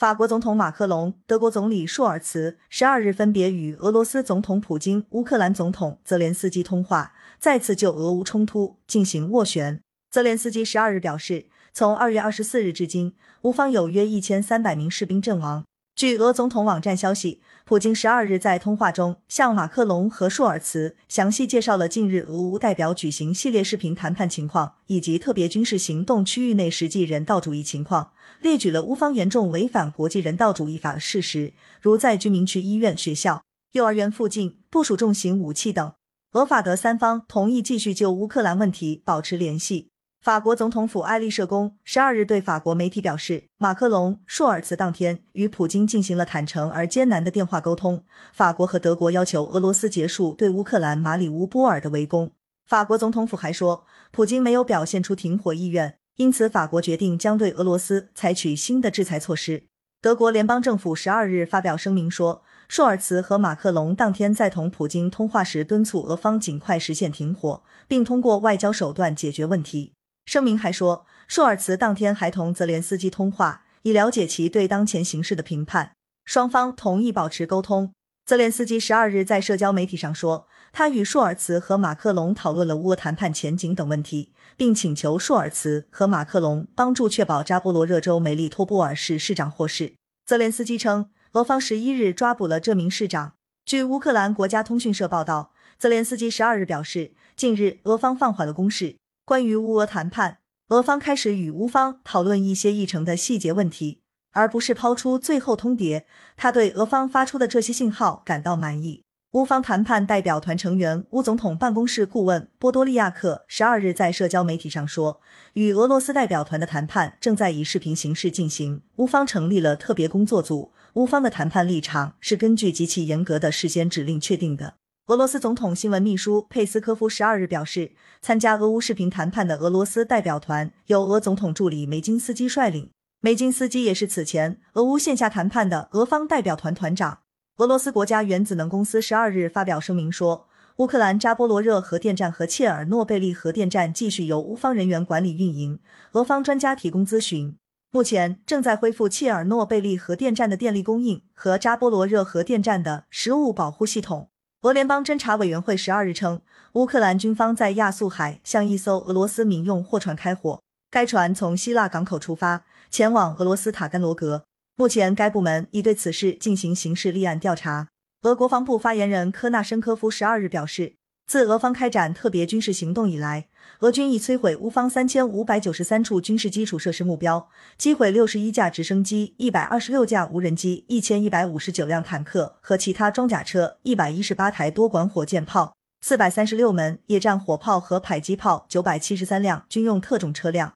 法国总统马克龙、德国总理舒尔茨十二日分别与俄罗斯总统普京、乌克兰总统泽连斯基通话，再次就俄乌冲突进行斡旋。泽连斯基十二日表示，从二月二十四日至今，乌方有约一千三百名士兵阵亡。据俄总统网站消息，普京十二日在通话中向马克龙和舒尔茨详细介绍了近日俄乌代表举行系列视频谈判情况，以及特别军事行动区域内实际人道主义情况，列举了乌方严重违反国际人道主义法的事实，如在居民区医院、学校、幼儿园附近部署重型武器等。俄法德三方同意继续就乌克兰问题保持联系。法国总统府爱丽舍宫十二日对法国媒体表示，马克龙、舒尔茨当天与普京进行了坦诚而艰难的电话沟通。法国和德国要求俄罗斯结束对乌克兰马里乌波尔的围攻。法国总统府还说，普京没有表现出停火意愿，因此法国决定将对俄罗斯采取新的制裁措施。德国联邦政府十二日发表声明说，舒尔茨和马克龙当天在同普京通话时敦促俄方尽快实现停火，并通过外交手段解决问题。声明还说，舒尔茨当天还同泽连斯基通话，以了解其对当前形势的评判。双方同意保持沟通。泽连斯基十二日在社交媒体上说，他与舒尔茨和马克龙讨论了乌俄谈判前景等问题，并请求舒尔茨和马克龙帮助确保扎波罗热州梅利托波尔市市长获释。泽连斯基称，俄方十一日抓捕了这名市长。据乌克兰国家通讯社报道，泽连斯基十二日表示，近日俄方放缓了攻势。关于乌俄谈判，俄方开始与乌方讨论一些议程的细节问题，而不是抛出最后通牒。他对俄方发出的这些信号感到满意。乌方谈判代表团成员、乌总统办公室顾问波多利亚克十二日在社交媒体上说，与俄罗斯代表团的谈判正在以视频形式进行。乌方成立了特别工作组，乌方的谈判立场是根据极其严格的事先指令确定的。俄罗斯总统新闻秘书佩斯科夫十二日表示，参加俄乌视频谈判的俄罗斯代表团由俄总统助理梅金斯基率领。梅金斯基也是此前俄乌线下谈判的俄方代表团团长。俄罗斯国家原子能公司十二日发表声明说，乌克兰扎波罗热核电站和切尔诺贝利核电站继续由乌方人员管理运营，俄方专家提供咨询。目前正在恢复切尔诺贝利核电站的电力供应和扎波罗热核电站的食物保护系统。俄联邦侦查委员会十二日称，乌克兰军方在亚速海向一艘俄罗斯民用货船开火，该船从希腊港口出发，前往俄罗斯塔甘罗格。目前，该部门已对此事进行刑事立案调查。俄国防部发言人科纳申科夫十二日表示。自俄方开展特别军事行动以来，俄军已摧毁乌方三千五百九十三处军事基础设施目标，击毁六十一架直升机、一百二十六架无人机、一千一百五十九辆坦克和其他装甲车、一百一十八台多管火箭炮、四百三十六门野战火炮和迫击炮、九百七十三辆军用特种车辆。